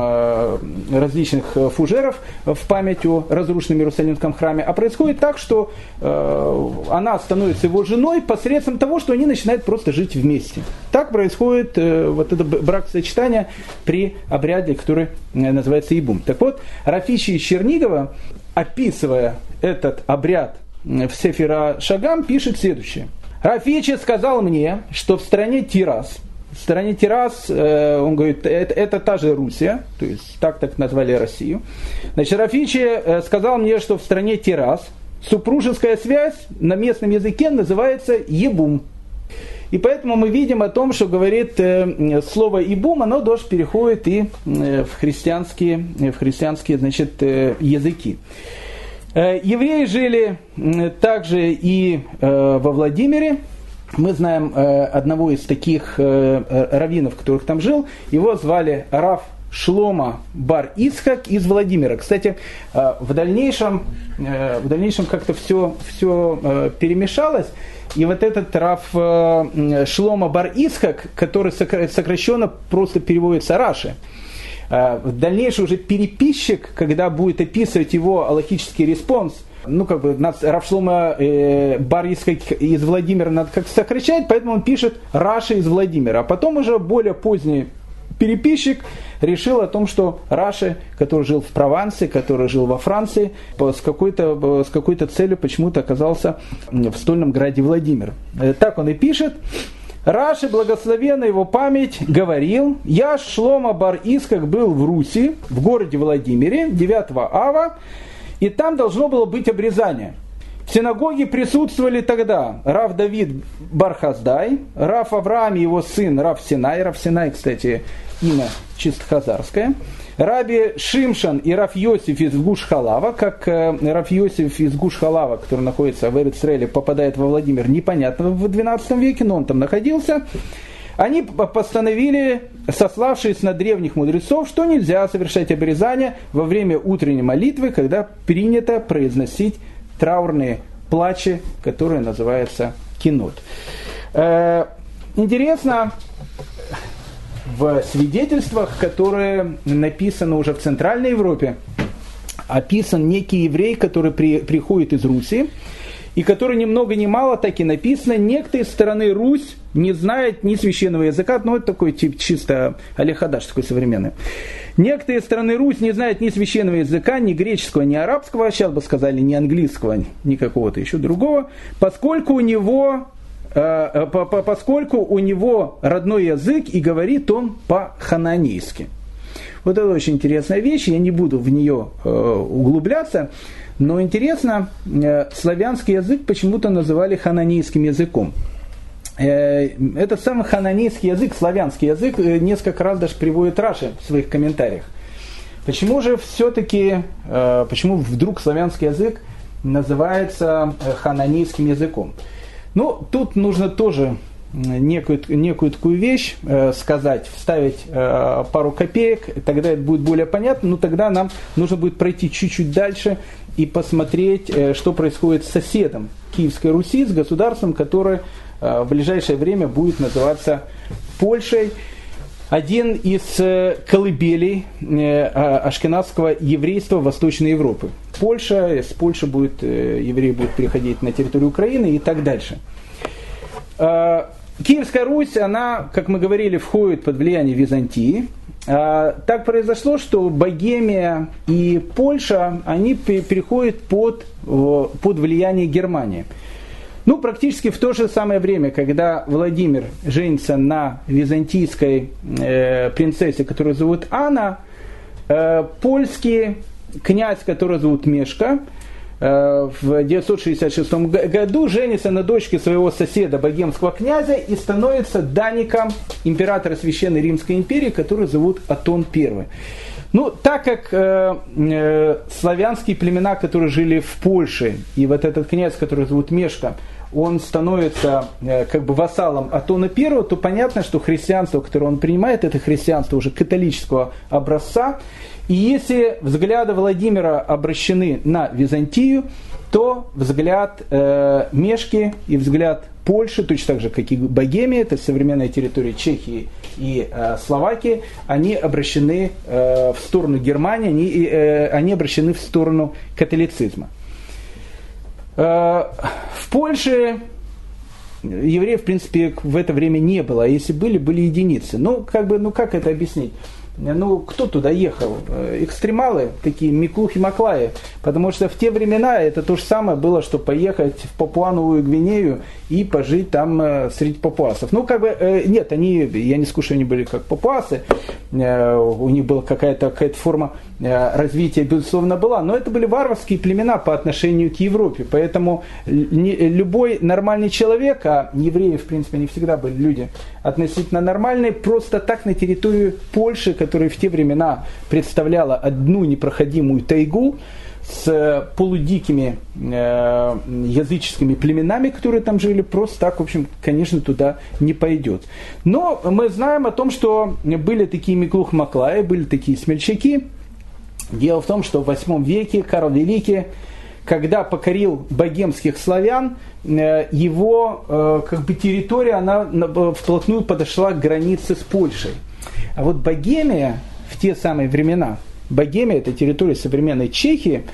Speaker 1: различных фужеров в память о разрушенном Иерусалимском храме, а происходит так, что она становится его женой посредством того, что они начинают просто жить вместе. Так происходит вот это брак-сочетание при обряде, который называется Ибум. Так вот, Рафичи из Чернигова, описывая этот обряд в Сефира Шагам, пишет следующее. Рафичи сказал мне, что в стране Тирас, в стране Тирас, э, он говорит, это, это та же Русия, то есть так так назвали Россию. Значит, Рафичи э, сказал мне, что в стране Тирас супружеская связь на местном языке называется ебум. И поэтому мы видим о том, что говорит э, слово «ибум», оно тоже переходит и э, в христианские, в христианские значит, э, языки. Евреи жили также и во Владимире. Мы знаем одного из таких раввинов, которых там жил. Его звали Раф Шлома Бар Исхак из Владимира. Кстати, в дальнейшем, в дальнейшем как-то все, все перемешалось. И вот этот Раф э, Шлома Бар Исхак, который сокращенно просто переводится Раши, э, в дальнейшем уже переписчик, когда будет описывать его алахический респонс, ну, как бы, нас Рав Шломо э, бар Ицхак из Владимира надо как сокращать, поэтому он пишет Раши из Владимира. А потом уже более поздний переписчик решил о том, что Раши, который жил в Провансе, который жил во Франции, с какой-то, с какой-то целью почему-то оказался в стольном граде Владимир. Э, так он и пишет. Раши, благословенна его память, говорил, я Шлома Бар Искак был в Руси, в городе Владимире, 9 ава, и там должно было быть обрезание. В синагоге присутствовали тогда Рав Давид Бархаздай, Рав Авраам его сын Рав Синай. Рав Синай, кстати, имя чисто хазарское. Раби Шимшан и Раф Йосиф из Гуш-Халава, как э, Раф Йосиф из Гуш-Халава, который находится в Эрицреле, попадает во Владимир, непонятно в XII веке, но он там находился, они постановили, сославшись на древних мудрецов, что нельзя совершать обрезание во время утренней молитвы, когда принято произносить траурные плачи, которые называются кинот. Э, интересно, в свидетельствах, которые написаны уже в Центральной Европе, описан некий еврей, который при, приходит из Руси, и который ни много ни мало так и написано, некто из стороны Русь не знает ни священного языка, ну это такой тип чисто алихадаш такой современный. Некто из Русь не знает ни священного языка, ни греческого, ни арабского, сейчас бы сказали, ни английского, ни какого-то еще другого, поскольку у него поскольку у него родной язык и говорит он по-хананейски. Вот это очень интересная вещь, я не буду в нее э, углубляться, но интересно, славянский язык почему-то называли хананейским языком. Этот самый хананейский язык, славянский язык, несколько раз даже приводит Раши в своих комментариях. Почему же все-таки, почему вдруг славянский язык называется хананейским языком? Ну, тут нужно тоже некую, некую такую вещь э, сказать, вставить э, пару копеек, тогда это будет более понятно, но тогда нам нужно будет пройти чуть-чуть дальше и посмотреть, э, что происходит с соседом Киевской Руси, с государством, которое э, в ближайшее время будет называться Польшей. Один из э, колыбелей э, а, ашкенадского еврейства Восточной Европы. Польша, с Польши будет, э, евреи будут переходить на территорию Украины и так дальше. Э, Киевская Русь, она, как мы говорили, входит под влияние Византии. Э, так произошло, что Богемия и Польша, они переходят под, под влияние Германии. Ну, практически в то же самое время, когда Владимир женится на византийской э, принцессе, которую зовут Анна, э, польский князь, который зовут Мешка, э, в 966 году женится на дочке своего соседа, богемского князя, и становится даником императора Священной Римской империи, который зовут Атон I. Ну, так как э, э, славянские племена, которые жили в Польше, и вот этот князь, который зовут Мешка, он становится э, как бы вассалом Атона I, то понятно, что христианство, которое он принимает, это христианство уже католического образца. И если взгляды Владимира обращены на Византию, то взгляд э, Мешки и взгляд Польши, точно так же, как и Богемия, это современная территория Чехии и э, Словакии, они обращены э, в сторону Германии, они, э, они обращены в сторону католицизма. Э, в Польше евреев, в принципе, в это время не было, а если были, были единицы. Ну, как бы, ну как это объяснить? ну, кто туда ехал? Э, экстремалы, такие Миклухи-Маклаи. Потому что в те времена это то же самое было, что поехать в Папуановую Гвинею и пожить там э, среди папуасов. Ну, как бы, нет, они, я не скажу, они были как папуасы, у них была какая-то какая форма развития, безусловно, была, но это были варварские племена по отношению к Европе. Поэтому любой нормальный человек, а евреи, в принципе, не всегда были люди относительно нормальные, просто так на территорию Польши, которая в те времена представляла одну непроходимую тайгу, с полудикими э, языческими племенами, которые там жили, просто так, в общем, конечно, туда не пойдет. Но мы знаем о том, что были такие Миклух Маклаи, были такие смельчаки. Дело в том, что в 8 веке Карл Великий, когда покорил богемских славян, э, его э, как бы территория, она вплотную подошла к границе с Польшей. А вот Богемия в те самые времена, Богемия, это территория современной Чехии,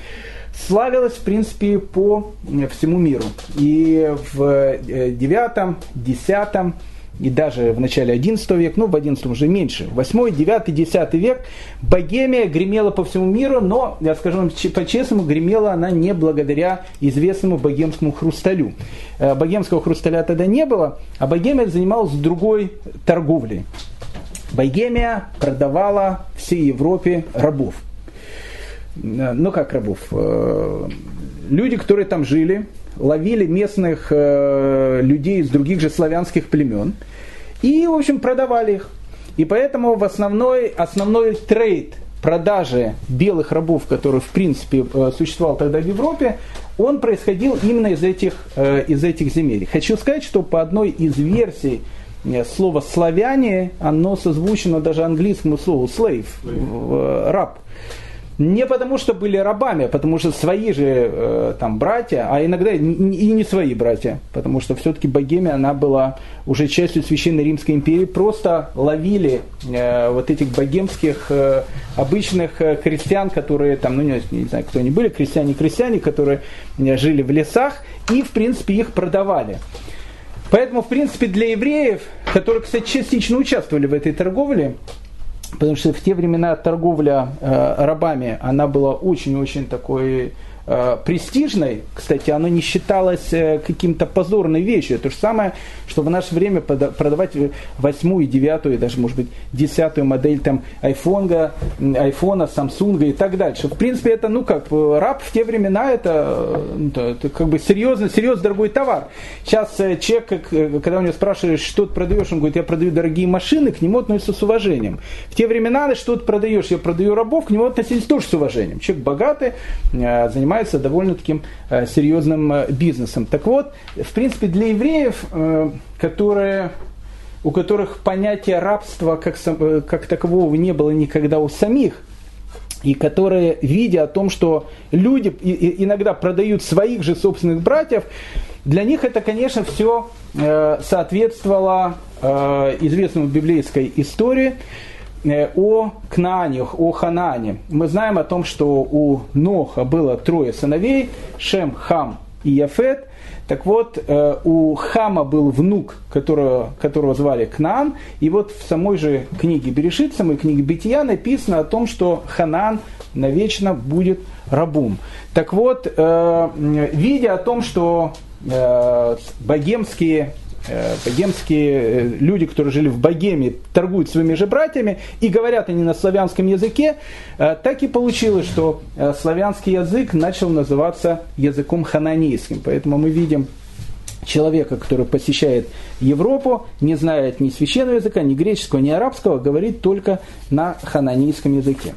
Speaker 1: славилась, в принципе, по всему миру. И в 9, 10 и даже в начале 11 века, ну в 11 уже меньше, 8, 9, 10 век, Богемия гремела по всему миру, но, я скажу вам по-честному, гремела она не благодаря известному богемскому хрусталю. Э, богемского хрусталя тогда не было, а Богемия занималась другой торговлей. Богемия продавала всей Европе рабов. Э, ну как рабов? Э, люди, которые там жили, ловили местных э, людей из других же славянских племен и, в общем, продавали их. И поэтому в основной, основной трейд продажи белых рабов, который в принципе существовал тогда в Европе, он происходил именно из этих, из этих земель. Хочу сказать, что по одной из версий Э, слово славяне, оно созвучно даже английскому слову slave, э, раб. Не потому, что были рабами, а потому что свои же э, там братья, а иногда и не свои братья, потому что все-таки Богемия, она была уже частью Священной Римской империи, просто ловили э, вот этих богемских э, обычных э, крестьян, которые там, ну не, не знаю, кто они были, крестьяне-крестьяне, которые э, жили в лесах и, в принципе, их продавали. Поэтому, в принципе, для евреев, которые, кстати, частично участвовали в этой торговле, потому что в те времена торговля э, рабами, она была очень-очень такой престижной, кстати, оно не считалось э, каким-то позорной вещью. То же самое, что в наше время продавать восьмую, девятую, даже, может быть, десятую модель там айфона, айфона, самсунга и так дальше. В принципе, это, ну как, раб в те времена это, это, это как бы серьезно, серьезно дорогой товар. Сейчас э, человек, когда у него спрашиваешь, что ты продаешь, он говорит, я продаю дорогие машины, к нему относятся с уважением. В те времена, что ты продаешь, я продаю рабов, к нему относились тоже с уважением. Человек богатый, занимается занимается довольно таким э, серьезным э, бизнесом. Так вот, в принципе, для евреев, э, которые у которых понятия рабства как, как такового не было никогда у самих, и которые, видя о том, что люди иногда продают своих же собственных братьев, для них это, конечно, все соответствовало известному библейской истории, о Кнаане, о Ханане. Мы знаем о том, что у Ноха было трое сыновей, Шем, Хам и Яфет. Так вот, э, у Хама был внук, которого, которого звали Кнаан, и вот в самой же книге Берешит, самой книге Бития написано о том, что Ханан навечно будет рабом. Так вот, э, видя о том, что богемские Э, богемские э, люди, которые жили в Богеме, торгуют своими же братьями и говорят они на славянском языке, э, так и получилось, что славянский язык начал называться языком хананейским. Поэтому мы видим человека, который посещает Европу, не знает ни священного языка, ни греческого, ни арабского, говорит только на хананейском языке.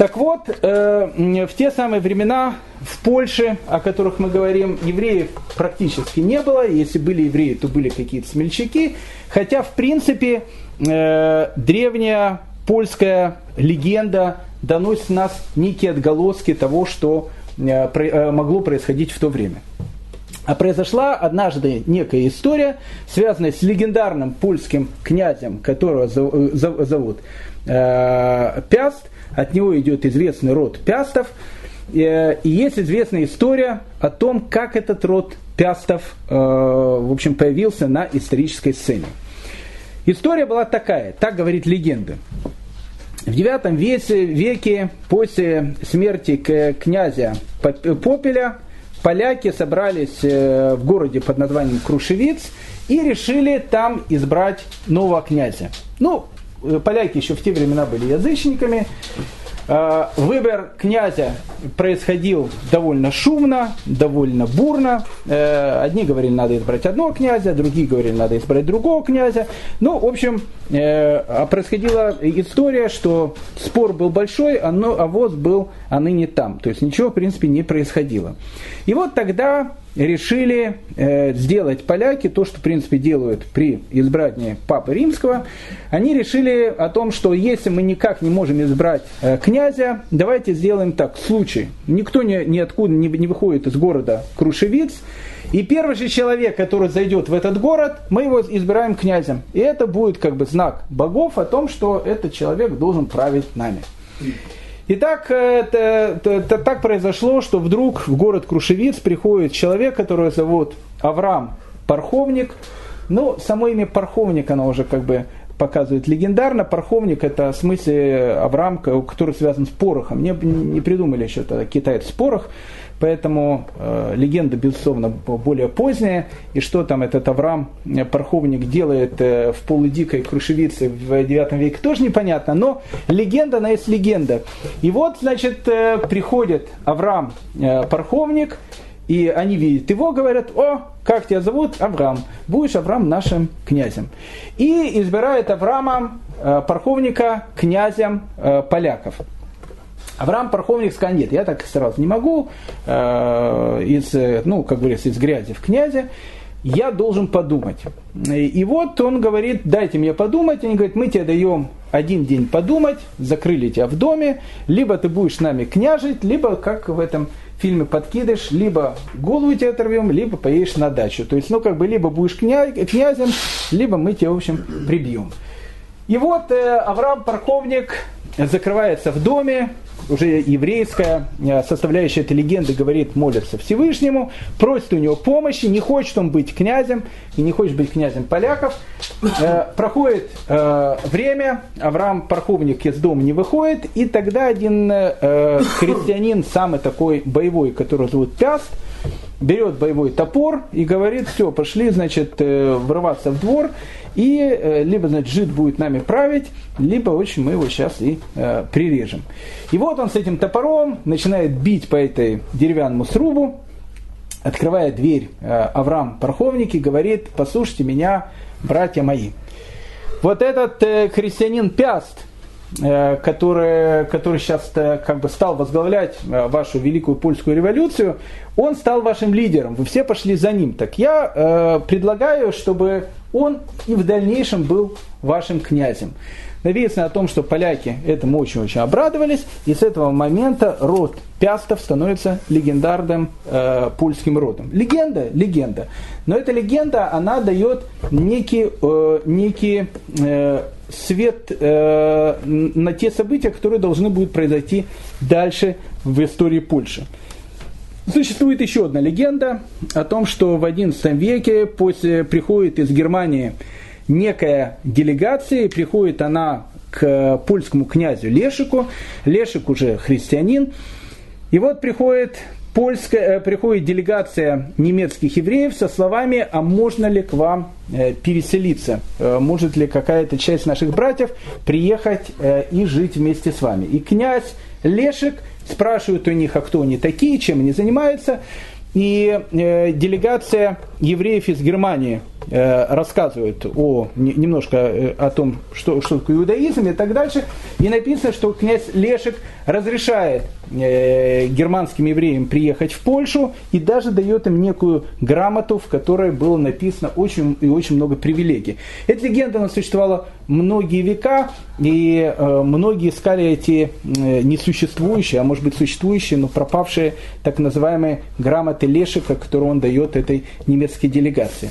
Speaker 1: Так вот, э, в те самые времена в Польше, о которых мы говорим, евреев практически не было. Если были евреи, то были какие-то смельчаки. Хотя, в принципе, э, древняя польская легенда доносит нас некие отголоски того, что э, могло происходить в то время. А произошла однажды некая история, связанная с легендарным польским князем, которого зовут Пяст, от него идет известный род Пястов. Э, и есть известная история о том, как этот род Пястов э, в общем, появился на исторической сцене. История была такая, так говорит легенда. В IX веке, веке после смерти князя Попеля поляки собрались э, в городе под названием Крушевиц и решили там избрать нового князя. Ну, Э, поляки еще в те времена были язычниками. Э, выбор князя происходил довольно шумно, довольно бурно. Э, одни говорили, надо избрать одного князя, другие говорили, надо избрать другого князя. Ну, в общем, а происходила история, что спор был большой, а воз был, а ныне там. То есть ничего, в принципе, не происходило. И вот тогда решили э, сделать поляки то, что в принципе делают при избрании Папы Римского. Они решили о том, что если мы никак не можем избрать э, князя, давайте сделаем так. Случай. Никто ни, ниоткуда не, не выходит из города Крушевиц. И первый же человек, который зайдет в этот город, мы его избираем князем. И это будет как бы знак богов о том, что этот человек должен править нами. Итак, это, это, это так произошло, что вдруг в город Крушевиц приходит человек, которого зовут Авраам Парховник. Ну, само имя Парховник, оно уже как бы показывает легендарно. Парховник это в смысле Авраам, который связан с порохом. Не, не придумали еще тогда китайцы порох. Поэтому э, легенда, безусловно, более поздняя. И что там этот Авраам, э, Парховник, делает э, в полудикой крушевице в 9 веке, тоже непонятно. Но легенда, она есть легенда. И вот, значит, э, приходит Авраам э, Парховник, и они видят его, говорят, о, как тебя зовут? Авраам. Будешь Авраам нашим князем. И избирает Авраама, э, Парховника, князем э, поляков. Авраам Парховник нет, я так сразу не могу, э, из, ну, как говорится, из грязи в князе, я должен подумать. И вот он говорит, дайте мне подумать. Они говорят, мы тебе даем один день подумать, закрыли тебя в доме, либо ты будешь с нами княжить, либо, как в этом фильме подкидыш, либо голову тебе оторвем, либо поедешь на дачу. То есть, ну, как бы, либо будешь кня- князем, либо мы тебя, в общем, прибьем. И вот э, Авраам Парховник закрывается в доме, уже еврейская э, составляющая этой легенды говорит, молится Всевышнему, просит у него помощи, не хочет он быть князем и не хочет быть князем поляков. Э, проходит э, время, Авраам Парховник из дома не выходит, и тогда один христианин, самый такой боевой, который зовут Пяст, берет боевой топор и говорит, все, пошли, значит, врываться в двор, и э, либо, значит, жид будет нами править, либо очень мы его сейчас и э, прирежем. И вот он с этим топором начинает бить по этой деревянному срубу, открывает дверь э, Авраам Парховник и говорит, послушайте меня, братья мои. Вот этот э, христианин Пяст, э, который, который сейчас э, как бы стал возглавлять э, вашу великую польскую революцию, он стал вашим лидером, вы все пошли за ним. Так я э, предлагаю, чтобы он и в дальнейшем был вашим князем. Написано о том, что поляки этому очень-очень обрадовались, и с этого момента род Пястов становится легендарным э, польским родом. Легенда, легенда. Но эта легенда, она дает некий, э, некий э, свет э, на те события, которые должны будут произойти дальше в истории Польши. Существует еще одна легенда о том, что в XI веке после приходит из Германии некая делегация, приходит она к польскому князю Лешику, Лешик уже христианин, и вот приходит польская, э, приходит делегация немецких евреев со словами, а можно ли к вам э, переселиться, э, может ли какая-то часть наших братьев приехать и жить вместе с вами. И князь Лешик спрашивают у них, а кто они такие, чем они занимаются. и э, делегация евреев из Германии э, рассказывает о, не, немножко э, о том, что, что такое иудаизм и так дальше. И написано, что князь Лешек разрешает э, германским евреям приехать в Польшу и даже дает им некую грамоту, в которой было написано очень и очень много привилегий. Эта легенда она существовала многие века, и э, многие искали эти э, несуществующие, а может быть существующие, но пропавшие так называемые грамоты Лешика, которые он дает этой немецкой делегации.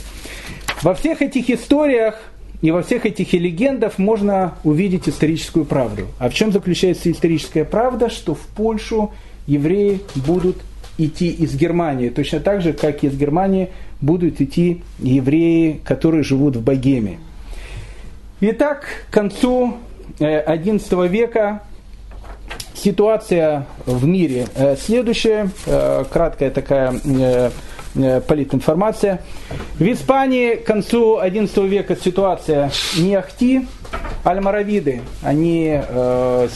Speaker 1: Во всех этих историях и во всех этих легендах можно увидеть историческую правду. А в чем заключается историческая правда? Что в Польшу евреи будут идти из Германии, точно так же, как из Германии будут идти евреи, которые живут в Богеме. Итак, к концу XI э, века ситуация в мире э, следующая, э, краткая такая политинформация. В Испании к концу XI века ситуация не ахти, альмаравиды, они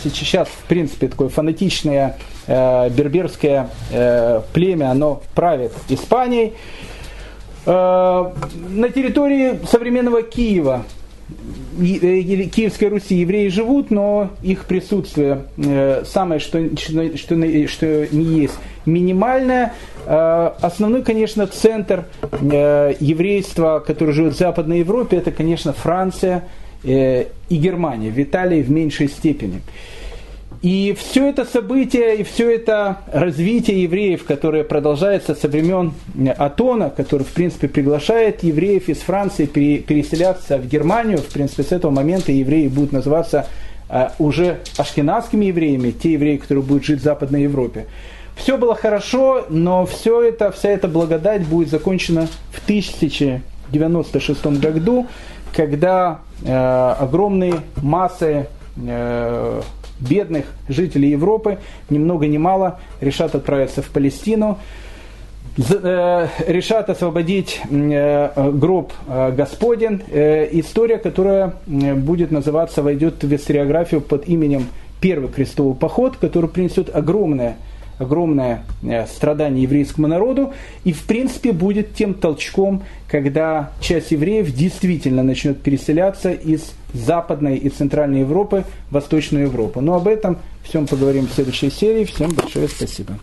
Speaker 1: сейчас, в принципе, такое фанатичное берберское племя, оно правит Испанией. На территории современного Киева Э, Киевской Руси евреи живут, но их присутствие э, самое, что, что, что не есть, минимальное. Э, основной, конечно, центр еврейства, который живет в Западной Европе, это, конечно, Франция и Германия, в Италии в меньшей степени. И все это событие, и все это развитие евреев, которое продолжается со времен Атона, который, в принципе, приглашает евреев из Франции переселяться в Германию, в принципе, с этого момента евреи будут называться уже ашкенадскими евреями, те евреи, которые будут жить в Западной Европе. Все было хорошо, но все это, вся эта благодать будет закончена в 1096 году, когда э, огромные массы э, бедных жителей Европы, ни много ни мало, решат отправиться в Палестину, э, решат освободить э, гроб э, Господен. История, которая будет называться, войдет в историографию под именем Первый крестовый поход, который принесет огромное огромное страдание еврейскому народу и, в принципе, будет тем толчком, когда часть евреев действительно начнет переселяться из Западной и Центральной Европы в Восточную Европу. Но об этом всем поговорим в следующей серии. Всем большое спасибо.